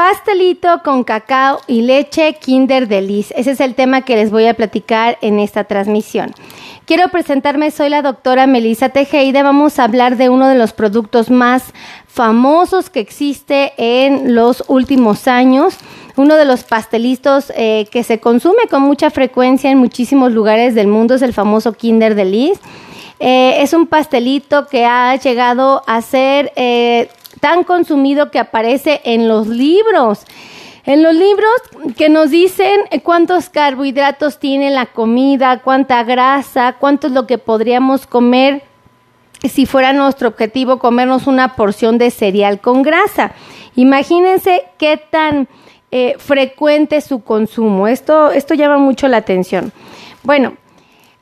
pastelito con cacao y leche Kinder Delice. Ese es el tema que les voy a platicar en esta transmisión. Quiero presentarme, soy la doctora Melissa Tejeda. Vamos a hablar de uno de los productos más famosos que existe en los últimos años. Uno de los pastelitos eh, que se consume con mucha frecuencia en muchísimos lugares del mundo es el famoso Kinder Delice. Eh, es un pastelito que ha llegado a ser eh, tan consumido que aparece en los libros. En los libros que nos dicen cuántos carbohidratos tiene la comida, cuánta grasa, cuánto es lo que podríamos comer si fuera nuestro objetivo comernos una porción de cereal con grasa. Imagínense qué tan eh, frecuente su consumo. Esto, esto llama mucho la atención. Bueno,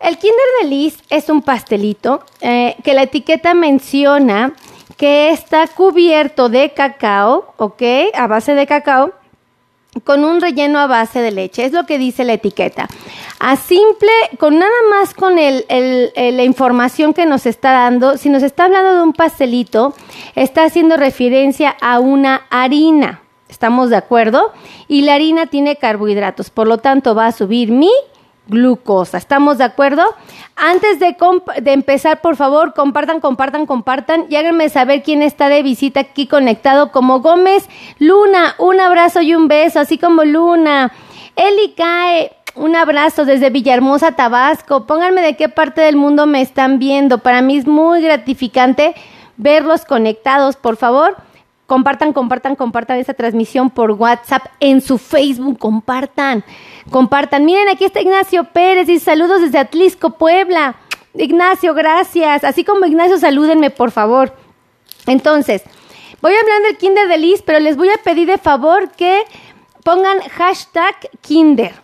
el Kinder Delice es un pastelito eh, que la etiqueta menciona que está cubierto de cacao, ¿ok? A base de cacao, con un relleno a base de leche. Es lo que dice la etiqueta. A simple, con nada más con el, la información que nos está dando, si nos está hablando de un pastelito, está haciendo referencia a una harina. ¿Estamos de acuerdo? Y la harina tiene carbohidratos, por lo tanto va a subir mi glucosa. ¿Estamos de acuerdo? Antes de, de, empezar, por favor, compartan, compartan, compartan y háganme saber quién está de visita aquí conectado como Gómez. Luna, un abrazo y un beso, así como Luna. Eli Cae, un abrazo desde Villahermosa, Tabasco. Pónganme de qué parte del mundo me están viendo. Para mí es muy gratificante verlos conectados, por favor. Compartan, compartan, compartan esta transmisión por WhatsApp, en su Facebook, compartan, compartan. Miren, aquí está Ignacio Pérez y saludos desde Atlisco, Puebla. Ignacio, gracias. Así como Ignacio, salúdenme, por favor. Entonces, voy a hablar del Kinder de Liz, pero les voy a pedir de favor que pongan hashtag Kinder.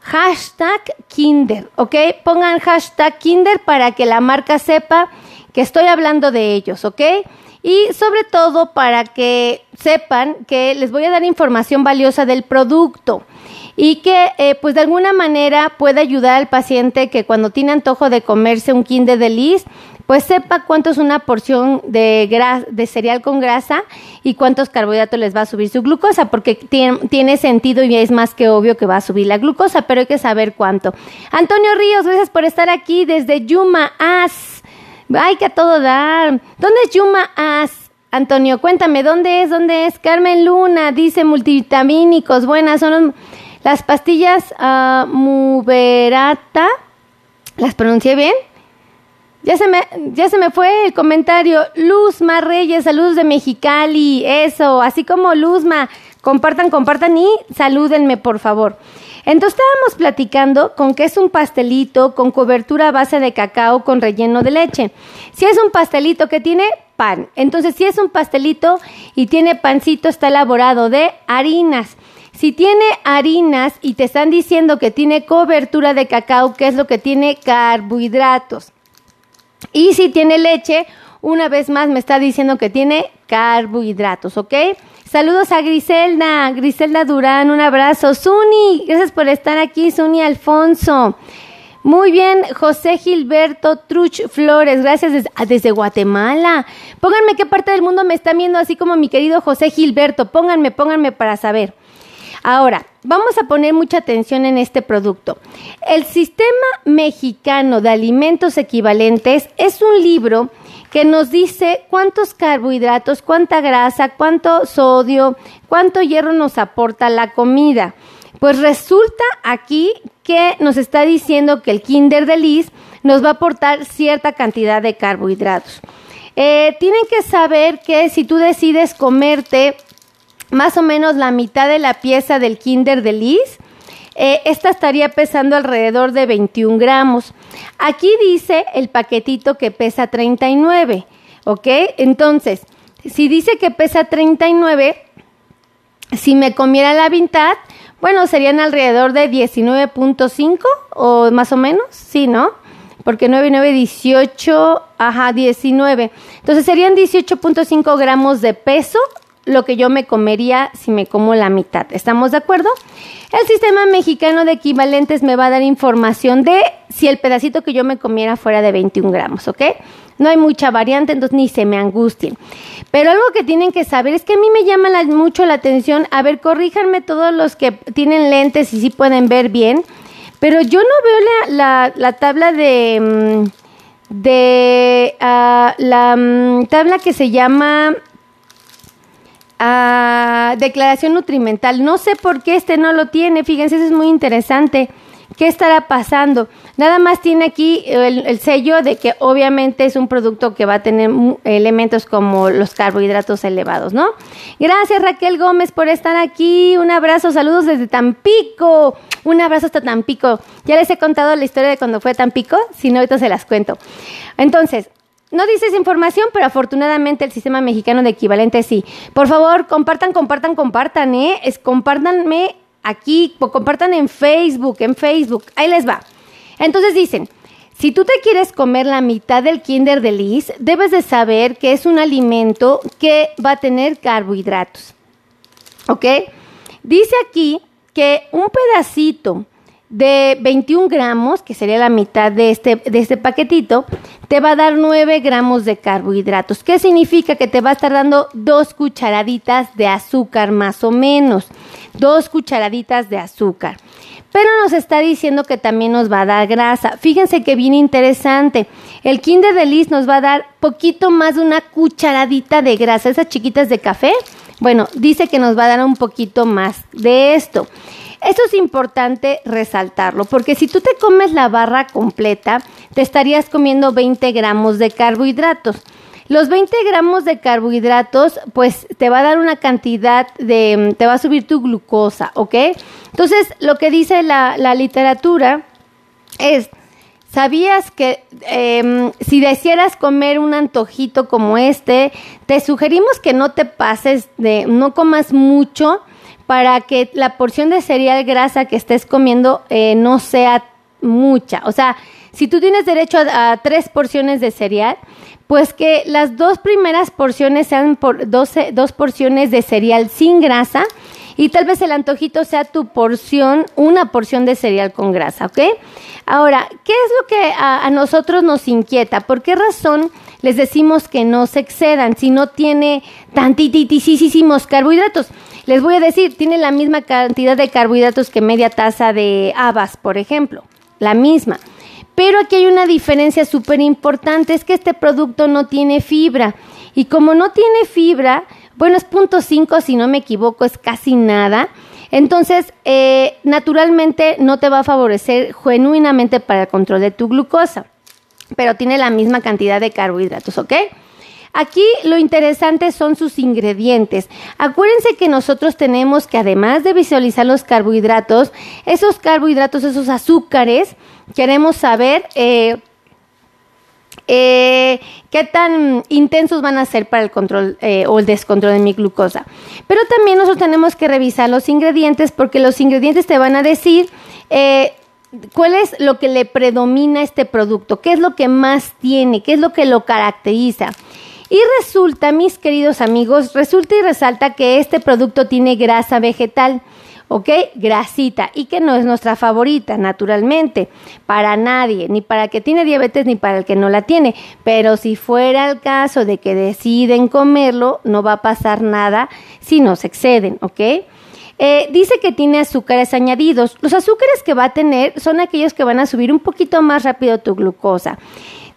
Hashtag Kinder, ¿ok? Pongan hashtag Kinder para que la marca sepa que estoy hablando de ellos, ¿ok? Y sobre todo para que sepan que les voy a dar información valiosa del producto y que eh, pues de alguna manera pueda ayudar al paciente que cuando tiene antojo de comerse un Kinder de Lis, pues sepa cuánto es una porción de, de cereal con grasa y cuántos carbohidratos les va a subir su glucosa, porque tiene, sentido y es más que obvio que va a subir la glucosa, pero hay que saber cuánto. Antonio Ríos, gracias por estar aquí desde Yuma As. Ay, que a todo dar. ¿Dónde es Yuma As? Antonio, cuéntame, ¿dónde es? ¿Dónde es? Carmen Luna dice multivitamínicos. Buenas, son las pastillas uh, Muberata. ¿Las pronuncié bien? Ya se, me, ya se me fue el comentario. Luzma Reyes, saludos de Mexicali. Eso, así como Luzma. Compartan, compartan y salúdenme, por favor. Entonces estábamos platicando con que es un pastelito con cobertura a base de cacao con relleno de leche. Si es un pastelito que tiene pan, entonces si es un pastelito y tiene pancito está elaborado de harinas. Si tiene harinas y te están diciendo que tiene cobertura de cacao, ¿qué es lo que tiene? Carbohidratos. Y si tiene leche, una vez más me está diciendo que tiene carbohidratos, ¿ok? Saludos a Griselda, Griselda Durán, un abrazo. Suni, gracias por estar aquí, Suni Alfonso. Muy bien, José Gilberto Truch Flores, gracias desde, ah, desde, Guatemala. Pónganme qué parte del mundo me están viendo, así como mi querido José Gilberto. Pónganme, pónganme para saber. Ahora, vamos a poner mucha atención en este producto. El Sistema Mexicano de Alimentos Equivalentes es un libro que nos dice cuántos carbohidratos, cuánta grasa, cuánto sodio, cuánto hierro nos aporta la comida. Pues resulta aquí que nos está diciendo que el Kinder de Liz nos va a aportar cierta cantidad de carbohidratos. Eh, tienen que saber que si tú decides comerte más o menos la mitad de la pieza del Kinder de Liz, eh, esta estaría pesando alrededor de 21 gramos. Aquí dice el paquetito que pesa 39, ¿ok? Entonces, si dice que pesa 39, si me comiera la mitad, bueno, serían alrededor de 19.5 o más o menos, sí, ¿no? Porque 9, 9, 18, ajá, 19. Entonces serían 18.5 gramos de peso lo que yo me comería si me como la mitad. ¿Estamos de acuerdo? El sistema mexicano de equivalentes me va a dar información de si el pedacito que yo me comiera fuera de 21 gramos, ¿ok? no hay mucha variante, entonces ni se me angustien. Pero algo que tienen que saber es que a mí me llama mucho la atención, a ver, corríjanme todos los que tienen lentes y sí pueden ver bien, pero yo no veo la, tabla de... Mm, de ah, la mm, tabla que se llama ah, declaración nutrimental. No sé por qué este no lo tiene, fíjense, eso es muy interesante. ¿Qué estará pasando? Nada más tiene aquí el, sello de que obviamente es un producto que va a tener elementos como los carbohidratos elevados, ¿no? Gracias Raquel Gómez por estar aquí. Un abrazo, saludos desde Tampico. Un abrazo hasta Tampico. Ya les he contado la historia de cuando fue Tampico, si no, ahorita se las cuento. Entonces, no dices información, pero afortunadamente el sistema mexicano de equivalente sí. Por favor, compartan, compartan, compartan, ¿eh? Es, compártanme aquí, compartan en Facebook, en Facebook. Ahí les va. Entonces dicen, si tú te quieres comer la mitad del Kinder de debes de saber que es un alimento que va a tener carbohidratos. ¿Ok? Dice aquí que un pedacito de 21 gramos, que sería la mitad de este, de este paquetito, te va a dar 9 gramos de carbohidratos. ¿Qué significa? Que te va a estar dando dos cucharaditas de azúcar más o menos. Dos cucharaditas de azúcar. Pero nos está diciendo que también nos va a dar grasa. Fíjense que bien interesante. El Kinder de Liz nos va a dar poquito más de una cucharadita de grasa. Esas chiquitas de café. Bueno, dice que nos va a dar un poquito más de esto. Esto es importante resaltarlo, porque si tú te comes la barra completa, te estarías comiendo 20 gramos de carbohidratos. Los 20 gramos de carbohidratos, pues te va a dar una cantidad de, te va a subir tu glucosa, ¿ok? Entonces, lo que dice la, literatura es, ¿sabías que em, si desearas comer un antojito como este, te sugerimos que no te pases de, no comas mucho para que la porción de cereal grasa que estés comiendo eh, no sea mucha. O sea, si tú tienes derecho a, tres porciones de cereal, pues que las dos primeras porciones sean por dos porciones de cereal sin grasa y tal vez el antojito sea tu porción, una porción de cereal con grasa, ¿ok? Ahora, ¿qué es lo que a, nosotros nos inquieta? ¿Por qué razón les decimos que no se excedan si no tiene tantitísimos carbohidratos? Les voy a decir, tiene la misma cantidad de carbohidratos que media taza de habas, por ejemplo, la misma. Pero aquí hay una diferencia súper importante, es que este producto no tiene fibra. Y como no tiene fibra, bueno, es 0.5 si no me equivoco, es casi nada. Entonces, eh, naturalmente no te va a favorecer genuinamente para el control de tu glucosa, pero tiene la misma cantidad de carbohidratos, ¿ok? Aquí lo interesante son sus ingredientes. Acuérdense que nosotros tenemos que además de visualizar los carbohidratos, esos carbohidratos, esos azúcares, queremos saber eh, eh, qué tan intensos van a ser para el control eh, o el descontrol de mi glucosa. Pero también nosotros tenemos que revisar los ingredientes porque los ingredientes te van a decir cuál es lo que le predomina a este producto, qué es lo que más tiene, qué es lo que lo caracteriza. Y resulta, mis queridos amigos, resulta y resalta que este producto tiene grasa vegetal. ¿Ok? Grasita y que no es nuestra favorita, naturalmente, para nadie, ni para el que tiene diabetes ni para el que no la tiene. Pero si fuera el caso de que deciden comerlo, no va a pasar nada si no se exceden, ¿ok? Eh, dice que tiene azúcares añadidos. Los azúcares que va a tener son aquellos que van a subir un poquito más rápido tu glucosa.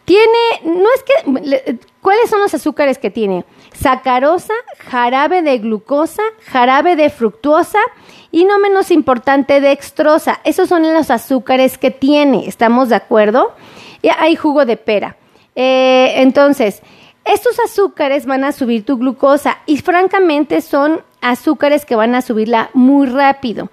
Tiene, no es que, ¿cuáles son los azúcares que tiene? Sacarosa, jarabe de glucosa, jarabe de fructuosa y no menos importante, dextrosa. Esos son los azúcares que tiene, ¿estamos de acuerdo? Y hay jugo de pera. Eh, entonces, estos azúcares van a subir tu glucosa y francamente son azúcares que van a subirla muy rápido.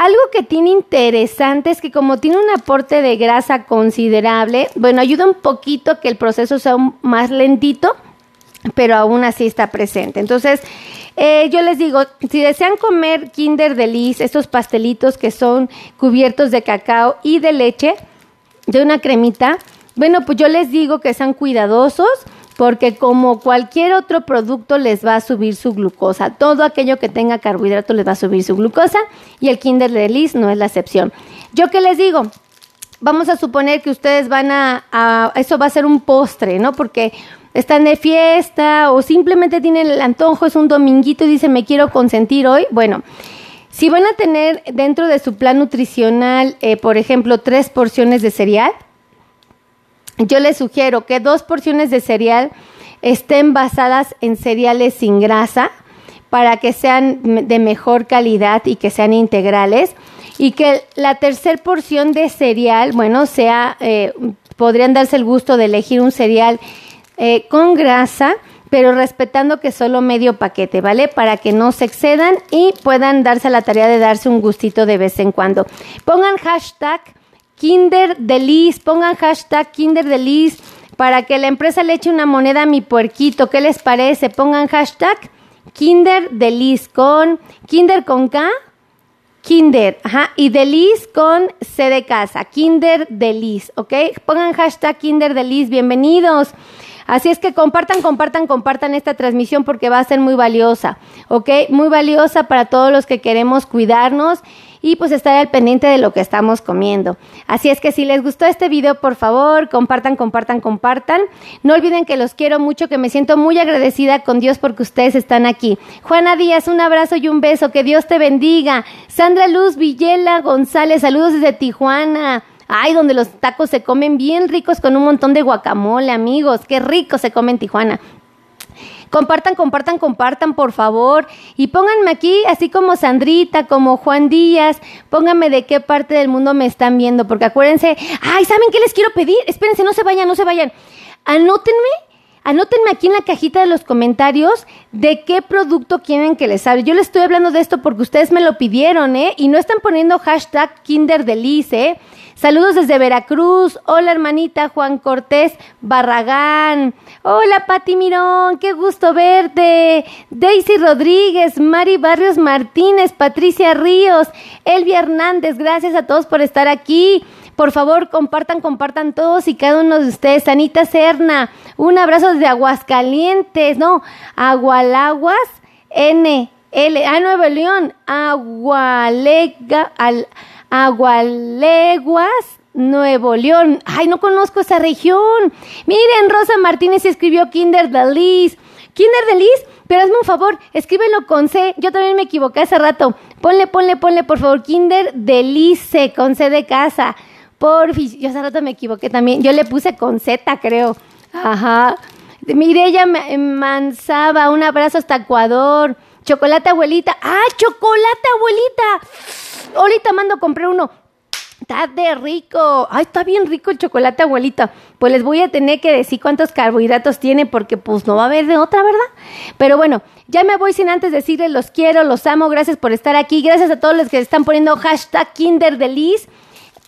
Algo que tiene interesante es que como tiene un aporte de grasa considerable, bueno, ayuda un poquito que el proceso sea más lentito, pero aún así está presente. Entonces, eh, yo les digo, si desean comer Kinder Delice, estos pastelitos que son cubiertos de cacao y de leche, de una cremita, bueno, pues yo les digo que sean cuidadosos porque como cualquier otro producto les va a subir su glucosa. Todo aquello que tenga carbohidrato les va a subir su glucosa y el Kinder de Liz no es la excepción. ¿Yo qué les digo? vamos a suponer que ustedes van a, eso va a ser un postre, ¿no? Porque están de fiesta o simplemente tienen el antojo, es un dominguito y dicen me quiero consentir hoy. Bueno, si van a tener dentro de su plan nutricional, eh, por ejemplo, tres porciones de cereal, yo les sugiero que dos porciones de cereal estén basadas en cereales sin grasa para que sean de mejor calidad y que sean integrales y que la tercer porción de cereal, bueno, sea, eh, podrían darse el gusto de elegir un cereal eh, con grasa, pero respetando que solo medio paquete, ¿vale? Para que no se excedan y puedan darse la tarea de darse un gustito de vez en cuando. Pongan hashtag Kinder pongan hashtag Kinder para que la empresa le eche una moneda a mi puerquito. ¿Qué les parece? Pongan hashtag Kinder con Kinder con K, Kinder, ajá, y Delis con C de casa, Kinder Delis, ¿ok? Pongan hashtag Kinder bienvenidos. Así es que compartan, compartan, compartan esta transmisión porque va a ser muy valiosa, ¿ok? Muy valiosa para todos los que queremos cuidarnos y pues estar al pendiente de lo que estamos comiendo. Así es que si les gustó este video, por favor, compartan, compartan, compartan. No olviden que los quiero mucho, que me siento muy agradecida con Dios porque ustedes están aquí. Juana Díaz, un abrazo y un beso, que Dios te bendiga. Sandra Luz Villela González, saludos desde Tijuana. Ay, donde los tacos se comen bien ricos con un montón de guacamole, amigos. Qué rico se come en Tijuana. Compartan, compartan, compartan, por favor. Y pónganme aquí, así como Sandrita, como Juan Díaz, pónganme de qué parte del mundo me están viendo, porque acuérdense, ay, ¿saben qué les quiero pedir? Espérense, no se vayan, no se vayan. Anótenme Anótenme aquí en la cajita de los comentarios de qué producto quieren que les hable. Yo les estoy hablando de esto porque ustedes me lo pidieron, ¿eh? Y no están poniendo hashtag KinderDelice, ¿eh? Saludos desde Veracruz. Hola, hermanita Juan Cortés Barragán. Hola, Pati Mirón. Qué gusto verte. Daisy Rodríguez, Mari Barrios Martínez, Patricia Ríos, Elvia Hernández. Gracias a todos por estar aquí. Por favor, compartan, compartan todos y cada uno de ustedes. Anita Serna, un abrazo desde Aguascalientes, no, Agualaguas, N, L, ah, Nuevo León, Agualega, al, Agualeguas, Nuevo León. Ay, no conozco esa región. Miren, Rosa Martínez escribió Kinder Delis. Kinder Delis, pero hazme un favor, escríbelo con C. Yo también me equivoqué hace rato. Ponle, ponle, ponle, por favor, Kinder Delice con C de casa. Porfis, yo hace rato me equivoqué también. Yo le puse con Z, creo. Ajá. Mireya Manzaba, un abrazo hasta Ecuador. Chocolate abuelita. ¡Ah, chocolate abuelita! Ahorita mando a comprar uno. Está de rico. Ay, está bien rico el chocolate abuelita. Pues les voy a tener que decir cuántos carbohidratos tiene porque pues no va a haber de otra, ¿verdad? Pero bueno, ya me voy sin antes decirles los quiero, los amo. Gracias por estar aquí. Gracias a todos los que están poniendo hashtag KinderDelice.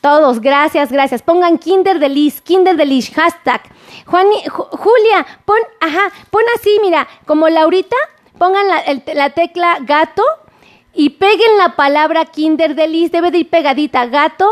Todos, gracias, gracias. Pongan Kinder KinderDelice, hashtag. Juan, Julia, pon, ajá, pon así, mira, como Laurita, pongan la, tecla gato y peguen la palabra Kinder Delis, debe de ir pegadita, gato,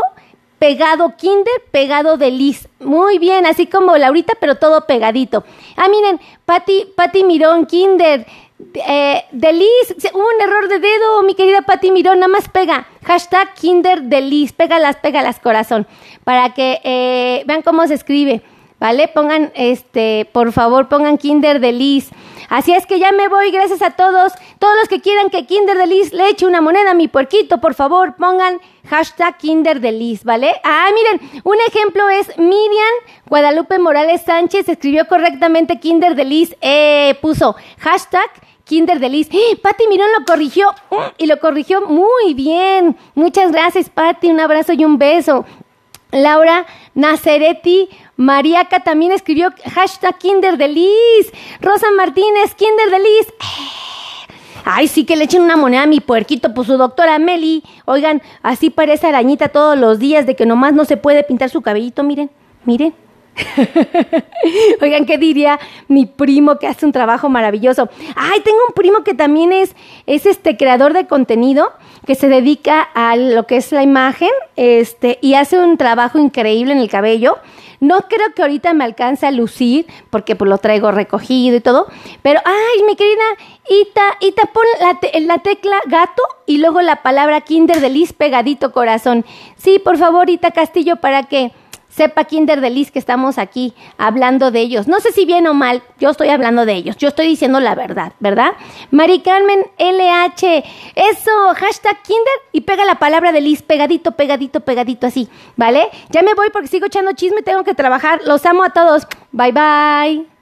pegado Kinder, pegado Delis. Muy bien, así como Laurita, pero todo pegadito. Ah, miren, Pati, Pati Mirón, Kinder, eh, Delis, hubo un error de dedo, mi querida Pati Mirón, nada más pega, hashtag Kinder Delis, pégalas, pégalas corazón, para que eh, vean cómo se escribe. ¿vale? Pongan, este, por favor, pongan Kinder de Así es que ya me voy, gracias a todos. Todos los que quieran que Kinder de le eche una moneda a mi puerquito, por favor, pongan hashtag Kinder de ¿vale? Ah, miren, un ejemplo es Miriam Guadalupe Morales Sánchez, escribió correctamente Kinder de eh, puso hashtag Kinder de Liz. ¡Eh! Mirón lo corrigió y lo corrigió muy bien. Muchas gracias, Patti. Un abrazo y un beso. Laura Naceretti Mariaca también escribió hashtag Kinder Rosa Martínez, Kinder Ay, sí que le echen una moneda a mi puerquito, pues su doctora Meli. Oigan, así parece arañita todos los días de que nomás no se puede pintar su cabellito, miren, miren. Oigan, ¿qué diría mi primo que hace un trabajo maravilloso? Ay, tengo un primo que también es, es este creador de contenido que se dedica a lo que es la imagen, este, y hace un trabajo increíble en el cabello. No creo que ahorita me alcance a lucir, porque pues lo traigo recogido y todo. Pero, ay, mi querida Ita, Ita, pon la, la tecla gato y luego la palabra Kinder de Liz pegadito corazón. Sí, por favor, Ita Castillo, para que sepa Kinder de Liz que estamos aquí hablando de ellos. No sé si bien o mal, yo estoy hablando de ellos, yo estoy diciendo la verdad, ¿verdad? Mari Carmen LH, eso, hashtag Kinder y pega la palabra de Liz pegadito, pegadito, pegadito así, ¿vale? Ya me voy porque sigo echando chisme, tengo que trabajar, los amo a todos, bye bye.